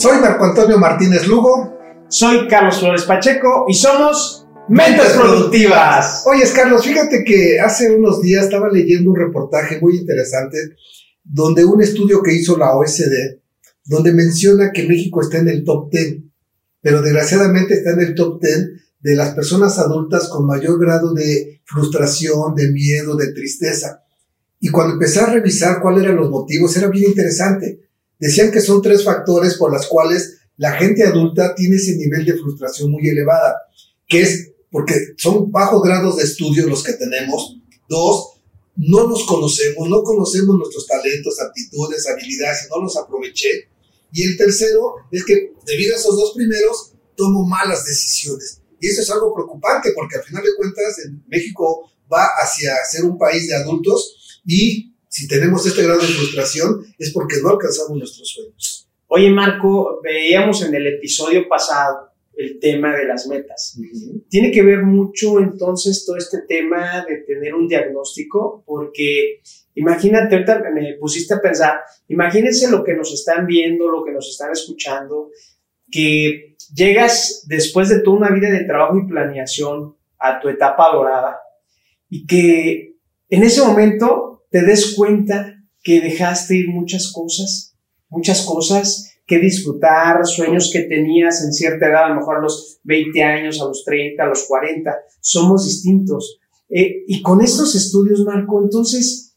Soy Marco Antonio Martínez Lugo. Soy Carlos Flores Pacheco y somos Mentes Productivas. Oye, Carlos, fíjate que hace unos días estaba leyendo un reportaje muy interesante donde un estudio que hizo la OSD, donde menciona que México está en el top 10, pero desgraciadamente está en el top 10 de las personas adultas con mayor grado de frustración, de miedo, de tristeza. Y cuando empecé a revisar cuáles eran los motivos, era bien interesante. Decían que son tres factores por los cuales la gente adulta tiene ese nivel de frustración muy elevada, que es porque son bajos grados de estudio los que tenemos. Dos, no nos conocemos, no conocemos nuestros talentos, aptitudes, habilidades, no los aproveché. Y el tercero es que debido a esos dos primeros, tomo malas decisiones. Y eso es algo preocupante porque al final de cuentas en México va hacia ser un país de adultos y si tenemos este grado de frustración es porque no alcanzamos nuestros sueños. Oye Marco, veíamos en el episodio pasado el tema de las metas. Tiene que ver mucho entonces todo este tema de tener un diagnóstico, porque imagínate, ahorita me pusiste a pensar, imagínense lo que nos están viendo, lo que nos están escuchando, que llegas después de toda una vida de trabajo y planeación a tu etapa dorada y que en ese momento te des cuenta que dejaste ir muchas cosas, muchas cosas que disfrutar, sueños que tenías en cierta edad, a lo mejor a los 20 años, a los 30, a los 40, somos distintos. Eh, y con estos estudios, Marco, entonces,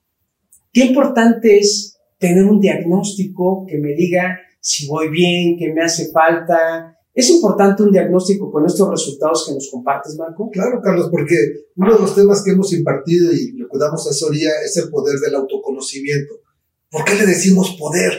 qué importante es tener un diagnóstico que me diga si voy bien, qué me hace falta. ¿Es importante un diagnóstico con estos resultados que nos compartes, Marco? Claro, Carlos, porque uno de los temas que hemos impartido y lo que damos asesoría es el poder del autoconocimiento. ¿Por qué le decimos poder?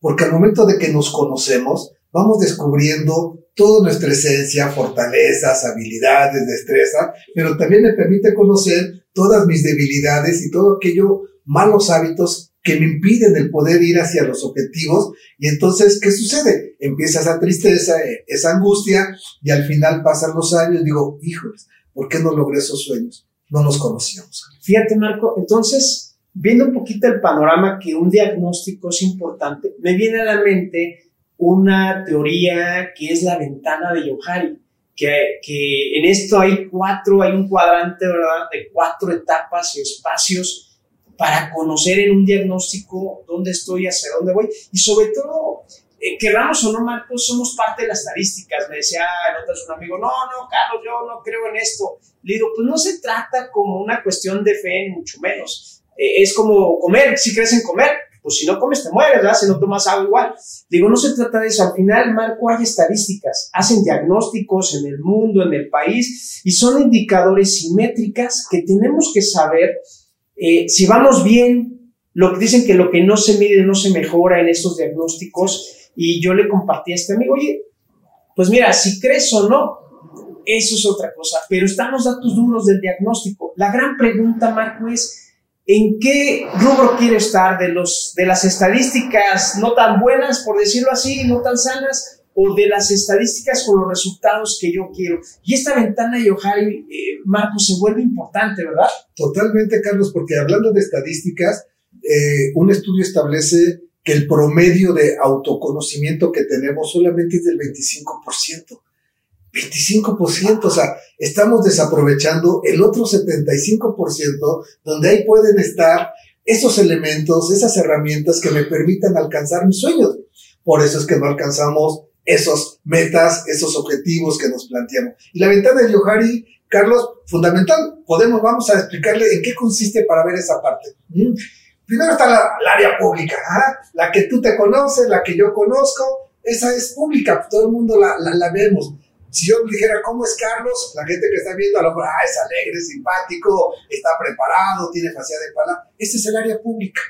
porque al momento de que nos conocemos, vamos descubriendo toda nuestra esencia, fortalezas, habilidades, destreza, pero también me permite conocer todas mis debilidades y todo aquello malos hábitos que me impiden el poder ir hacia los objetivos. Y entonces, ¿qué sucede? Empieza esa tristeza, esa angustia, y al final pasan los años, digo, hijos, ¿por qué no logré esos sueños? No nos conocíamos. Fíjate, Marco, entonces viendo un poquito el panorama que un diagnóstico es importante, me viene a la mente una teoría que es la ventana de Yohari, que, que en esto hay cuatro, hay un cuadrante, ¿verdad?, de cuatro etapas y espacios para conocer en un diagnóstico dónde estoy, hacia dónde voy, y sobre todo, eh, querramos o no, Marcos, somos parte de las estadísticas. Me decía en otras un amigo, no, no, Carlos, yo no creo en esto. Le digo, pues no se trata como una cuestión de fe, ni mucho menos eh, es como comer, si crees en comer, pues si no comes te mueres, ¿verdad? Si no tomas agua igual. Digo, no se trata de eso. Al final, Marco, hay estadísticas, hacen diagnósticos en el mundo, en el país, y son indicadores y métricas que tenemos que saber eh, si vamos bien. Lo que dicen que lo que no se mide no se mejora en estos diagnósticos. Y yo le compartí a este amigo, oye, pues mira, si crees o no, eso es otra cosa, pero están los datos duros del diagnóstico. La gran pregunta, Marco, es ¿En qué rubro quiere estar de, los, de las estadísticas no tan buenas, por decirlo así, no tan sanas, o de las estadísticas con los resultados que yo quiero? Y esta ventana de Yohari, eh, Marco, se vuelve importante, ¿verdad? Totalmente, Carlos, porque hablando de estadísticas, eh, un estudio establece que el promedio de autoconocimiento que tenemos solamente es del 25%. 25%, o sea, estamos desaprovechando el otro 75% donde ahí pueden estar esos elementos, esas herramientas que me permitan alcanzar mis sueños. Por eso es que no alcanzamos esos metas, esos objetivos que nos planteamos. Y la ventana de Yohari, Carlos, fundamental. Podemos, vamos a explicarle en qué consiste para ver esa parte. ¿Mm? Primero está la, área pública, ¿ah? la que tú te conoces, la que yo conozco, esa es pública, todo el mundo la, la, vemos. Si yo dijera, ¿cómo es Carlos? La gente que está viendo a lo mejor, ah, es alegre, simpático, está preparado, tiene facilidad de palabra. Este es el área pública.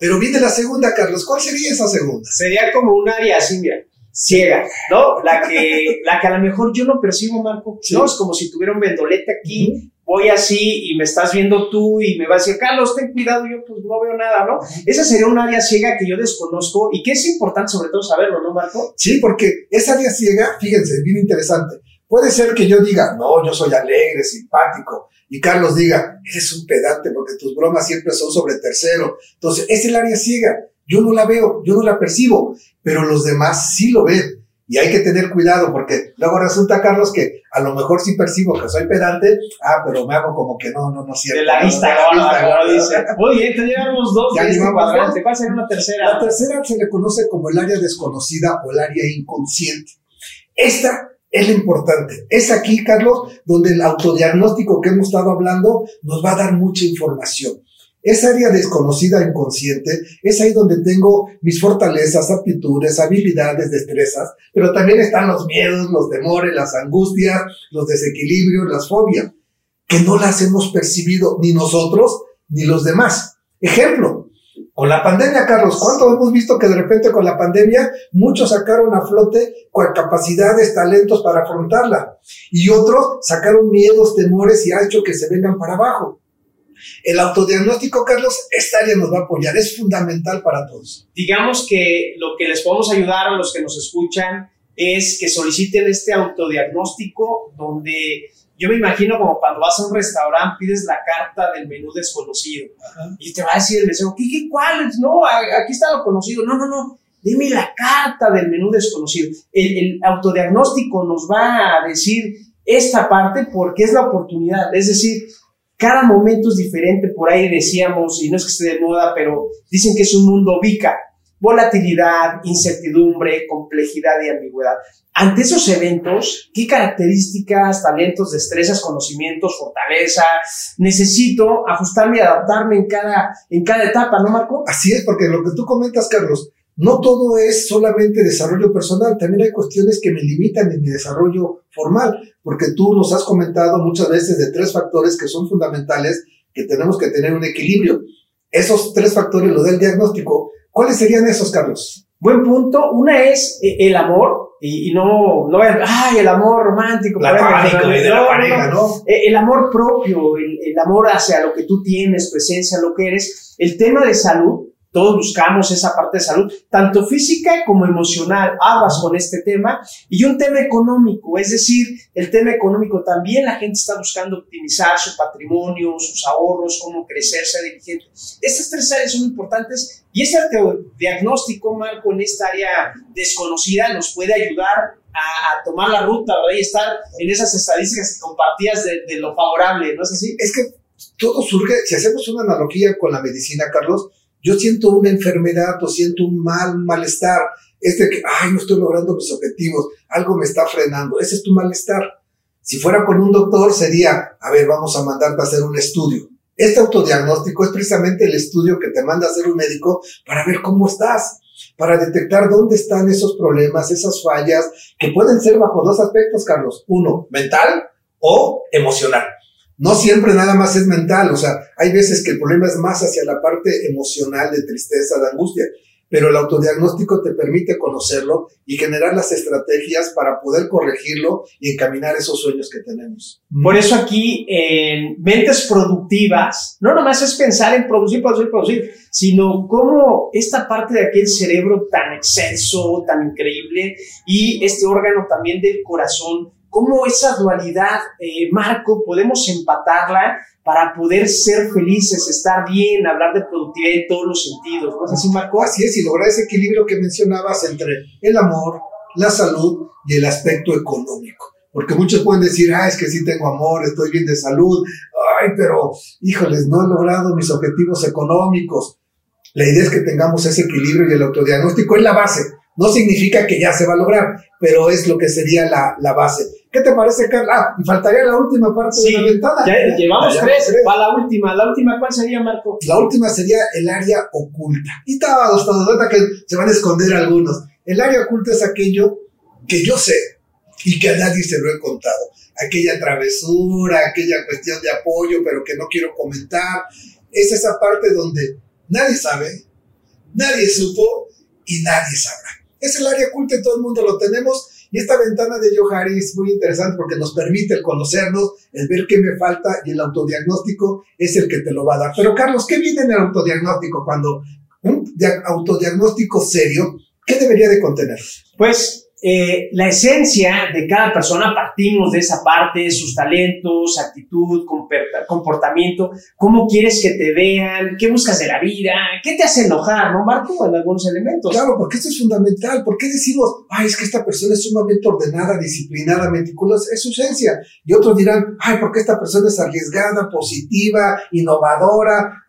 Pero viene la segunda, Carlos. ¿Cuál sería esa segunda? Sería como un área así, mira, ciega, ¿no? La que, la que a lo mejor yo no percibo, Marco. No, es como si tuviera un vendolete aquí, voy así y me estás viendo tú y me vas a decir, Carlos, ten cuidado, yo pues no veo nada, ¿no? Esa sería un área ciega que yo desconozco y que es importante sobre todo saberlo, ¿no, Marco? Sí, porque esa área ciega, fíjense, bien interesante. Puede ser que yo diga, no, yo soy alegre, simpático, y Carlos diga, eres un pedante porque tus bromas siempre son sobre tercero. Entonces, es el área ciega. Yo no la veo, yo no la percibo, pero los demás sí lo ven. Y hay que tener cuidado porque luego resulta, Carlos, que a lo mejor sí percibo que soy pedante, ah, pero me hago como que no, no, no cierto. De la vista, no, dice. Oye, te llevamos dos ya de este cuadrante. ¿Cuál sería una tercera? La tercera se le conoce como el área desconocida o el área inconsciente. Esta es lo importante. Es aquí, Carlos, donde el autodiagnóstico que hemos estado hablando nos va a dar mucha información. Esa área desconocida inconsciente es ahí donde tengo mis fortalezas, aptitudes, habilidades, destrezas, pero también están los miedos, los temores, las angustias, los desequilibrios, las fobias, que no las hemos percibido ni nosotros ni los demás. Ejemplo, con la pandemia, Carlos, ¿cuánto hemos visto que de repente con la pandemia muchos sacaron a flote con capacidades, talentos para afrontarla y otros sacaron miedos, temores y ha hecho que se vengan para abajo? El autodiagnóstico, Carlos, esta área nos va a apoyar, es fundamental para todos. Digamos que lo que les podemos ayudar a los que nos escuchan es que soliciten este autodiagnóstico donde yo me imagino como cuando vas a un restaurante pides la carta del menú desconocido y te va a decir el mesero, ¿qué, qué, cuál? No, aquí está lo conocido. No, no, no, dime la carta del menú desconocido. El, el autodiagnóstico nos va a decir esta parte porque es la oportunidad. Es decir, cada momento es diferente, por ahí decíamos, y no es que esté de moda, pero dicen que es un mundo bica, volatilidad, incertidumbre, complejidad y ambigüedad. Ante esos eventos, ¿qué características, talentos, destrezas, conocimientos, fortaleza necesito ajustarme y adaptarme en cada, en cada etapa, ¿no, Marco? Así es, porque lo que tú comentas, Carlos, no todo es solamente desarrollo personal, también hay cuestiones que me limitan en mi desarrollo formal, porque tú nos has comentado muchas veces de tres factores que son fundamentales, que tenemos que tener un equilibrio. Esos tres factores, lo del diagnóstico, ¿cuáles serían esos, Carlos? Buen punto. Una es eh, el amor, y, no, no ay, el amor romántico. La pareja, de la pareja, ¿no? Eh, el amor propio, el, el amor hacia lo que tú tienes, tu esencia, lo que eres. El tema de salud, todos buscamos esa parte de salud, tanto física como emocional. Aguas con este tema. Y un tema económico, es decir, el tema económico también la gente está buscando optimizar su patrimonio, sus ahorros, cómo crecer, ser dirigente. Estas tres áreas son importantes y este diagnóstico, Marco, en esta área desconocida nos puede ayudar a, tomar la ruta, ¿verdad? Y estar en esas estadísticas que compartías de, de lo favorable, ¿no es así? Es que todo surge, si hacemos una analogía con la medicina, Carlos, yo siento una enfermedad o siento un mal, un malestar, es de que, ay, no estoy logrando mis objetivos, algo me está frenando, ese es tu malestar. Si fuera con un doctor sería, a ver, vamos a mandarte a hacer un estudio. Este autodiagnóstico es precisamente el estudio que te manda a hacer un médico para ver cómo estás, para detectar dónde están esos problemas, esas fallas, que pueden ser bajo dos aspectos, Carlos. Uno, mental o emocional no siempre nada más es mental, o sea, hay veces que el problema es más hacia la parte emocional de tristeza, de angustia, pero el autodiagnóstico te permite conocerlo y generar las estrategias para poder corregirlo y encaminar esos sueños que tenemos. Por eso aquí en mentes productivas, no nomás es pensar en producir, producir, producir, sino cómo esta parte de aquel cerebro tan exceso, tan increíble y este órgano también del corazón cómo esa dualidad, Marco, podemos empatarla para poder ser felices, estar bien, hablar de productividad en todos los sentidos. ¿No es así, Marco? Así es, y lograr ese equilibrio que mencionabas entre el amor, la salud y el aspecto económico. Porque muchos pueden decir, ah, es que sí tengo amor, estoy bien de salud, ay, pero híjoles, no he logrado mis objetivos económicos. La idea es que tengamos ese equilibrio y el autodiagnóstico es la base. No significa que ya se va a lograr, pero es lo que sería la, la base. ¿Qué te parece, Carla? Ah, y faltaría la última parte de la ventana. Ya llevamos tres. Va la última. ¿La última cuál sería, Marco? La última sería el área oculta. Y estaba que se van a esconder algunos. El área oculta es aquello que yo sé y que a nadie se lo he contado. Aquella travesura, aquella cuestión de apoyo, pero que no quiero comentar. Es esa parte donde nadie sabe, nadie supo y nadie sabrá. Es el área oculta y todo el mundo lo tenemos. Y esta ventana de Johari es muy interesante porque nos permite el conocernos, el ver qué me falta y el autodiagnóstico es el que te lo va a dar. Pero Carlos, ¿qué viene en el autodiagnóstico cuando un autodiagnóstico serio, qué debería de contener? Pues eh, la esencia de cada persona, partimos de esa parte, sus talentos, actitud, comportamiento, cómo quieres que te vean, qué buscas de la vida, qué te hace enojar, ¿no, Marco? En algunos elementos. Claro, porque esto es fundamental. ¿Por qué decimos, ay, es que esta persona es sumamente ordenada, disciplinada, meticulosa? Es su esencia. Y otros dirán, ay, porque esta persona es arriesgada, positiva, innovadora.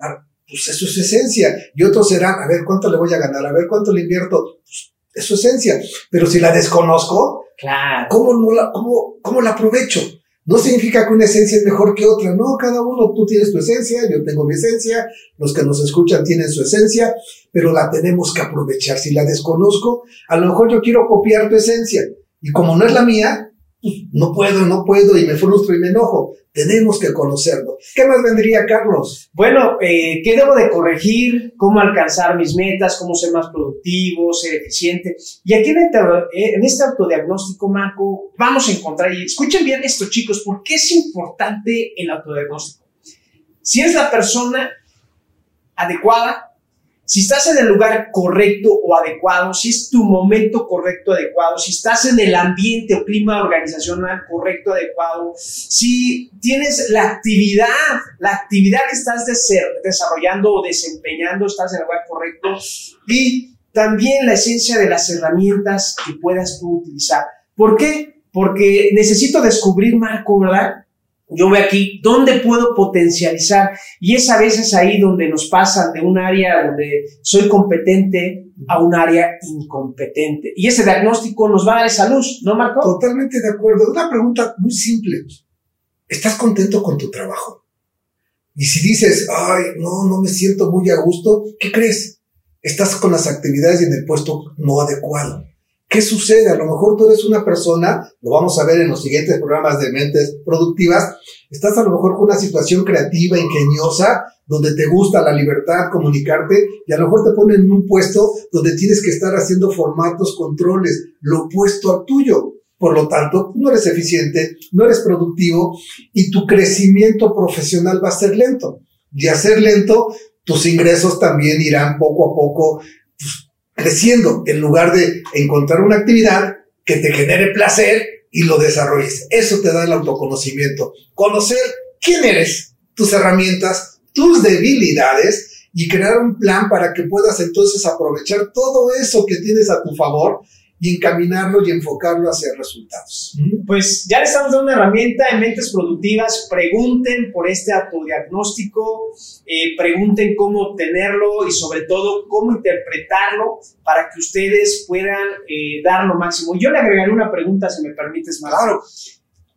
Pues eso es su esencia. Y otros serán, a ver, ¿cuánto le voy a ganar? A ver, ¿cuánto le invierto? Pues es su esencia. Pero si la desconozco, claro. ¿cómo, no la, cómo, ¿cómo la aprovecho? No significa que una esencia es mejor que otra, no, cada uno, tú tienes tu esencia, yo tengo mi esencia, los que nos escuchan tienen su esencia, pero la tenemos que aprovechar. Si la desconozco, a lo mejor yo quiero copiar tu esencia y como no es la mía, no puedo, no puedo y me frustro y me enojo. Tenemos que conocerlo. ¿Qué más vendría, Carlos? Bueno, eh, ¿qué debo de corregir? ¿Cómo alcanzar mis metas? ¿Cómo ser más productivo? ¿Ser eficiente? Y aquí en este, en este autodiagnóstico, Marco, vamos a encontrar, y escuchen bien esto, chicos, ¿por qué es importante el autodiagnóstico? Si es la persona adecuada, si estás en el lugar correcto o adecuado, si es tu momento correcto, adecuado, si estás en el ambiente o clima organizacional correcto, adecuado, si tienes la actividad, la actividad que estás desarrollando o desempeñando, estás en el lugar correcto y también la esencia de las herramientas que puedas tú utilizar. ¿Por qué? Porque necesito descubrir, Marco, ¿verdad? Yo veo aquí dónde puedo potencializar y es a veces ahí donde nos pasan de un área donde soy competente a un área incompetente. Y ese diagnóstico nos va a dar esa luz, ¿no, Marco? Totalmente de acuerdo. Una pregunta muy simple. ¿Estás contento con tu trabajo? Y si dices, ay, no, no me siento muy a gusto, ¿qué crees? Estás con las actividades y en el puesto no adecuado. ¿Qué sucede? A lo mejor tú eres una persona, lo vamos a ver en los siguientes programas de mentes productivas, estás a lo mejor con una situación creativa, ingeniosa, donde te gusta la libertad, comunicarte, y a lo mejor te ponen en un puesto donde tienes que estar haciendo formatos, controles, lo opuesto al tuyo. Por lo tanto, no eres eficiente, no eres productivo y tu crecimiento profesional va a ser lento. Y a ser lento, tus ingresos también irán poco a poco creciendo en lugar de encontrar una actividad que te genere placer y lo desarrolles. Eso te da el autoconocimiento. Conocer quién eres, tus herramientas, tus debilidades y crear un plan para que puedas entonces aprovechar todo eso que tienes a tu favor y encaminarlo y enfocarlo hacia resultados. Pues ya le estamos dando una herramienta en mentes productivas. Pregunten por este autodiagnóstico, eh, pregunten cómo obtenerlo y sobre todo cómo interpretarlo para que ustedes puedan eh, dar lo máximo. Yo le agregaré una pregunta, si me permites, más. Claro.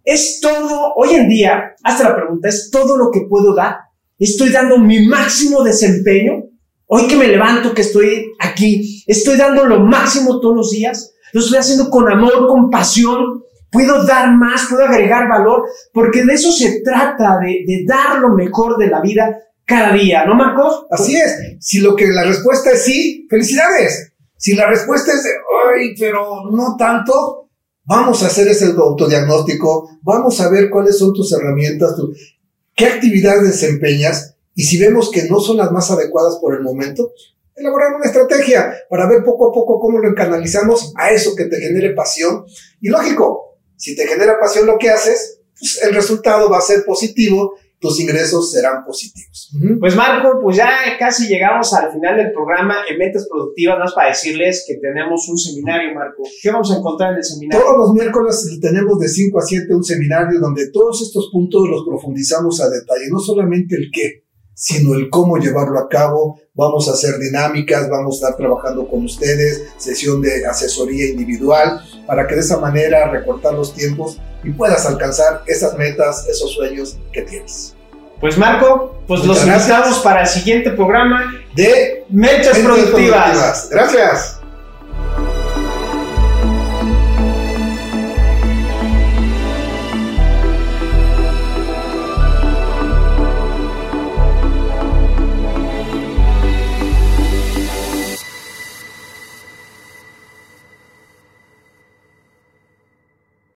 Es todo, hoy en día, hasta la pregunta, ¿es todo lo que puedo dar? ¿Estoy dando mi máximo desempeño? Hoy que me levanto, que estoy aquí, estoy dando lo máximo todos los días lo estoy haciendo con amor, con pasión, puedo dar más, puedo agregar valor, porque de eso se trata, de, dar lo mejor de la vida cada día, ¿no, Marcos? Así es. Si lo que la respuesta es sí, felicidades. Si la respuesta es de, ay, pero no tanto, vamos a hacer ese autodiagnóstico, vamos a ver cuáles son tus herramientas, qué actividades desempeñas, y si vemos que no son las más adecuadas por el momento, elaborar una estrategia para ver poco a poco cómo lo canalizamos a eso que te genere pasión. Y lógico, si te genera pasión lo que haces, pues el resultado va a ser positivo, tus ingresos serán positivos. Pues Marco, pues ya casi llegamos al final del programa en Metas Productivas, más para decirles que tenemos un seminario, Marco. ¿Qué vamos a encontrar en el seminario? Todos los miércoles tenemos de 5 a 7 un seminario donde todos estos puntos los profundizamos a detalle, no solamente el qué, sino el cómo llevarlo a cabo. Vamos a hacer dinámicas, vamos a estar trabajando con ustedes, sesión de asesoría individual, para que de esa manera recortar los tiempos y puedas alcanzar esas metas, esos sueños que tienes. Pues Marco, pues los invitamos para el siguiente programa de Mentes, Productivas. Gracias.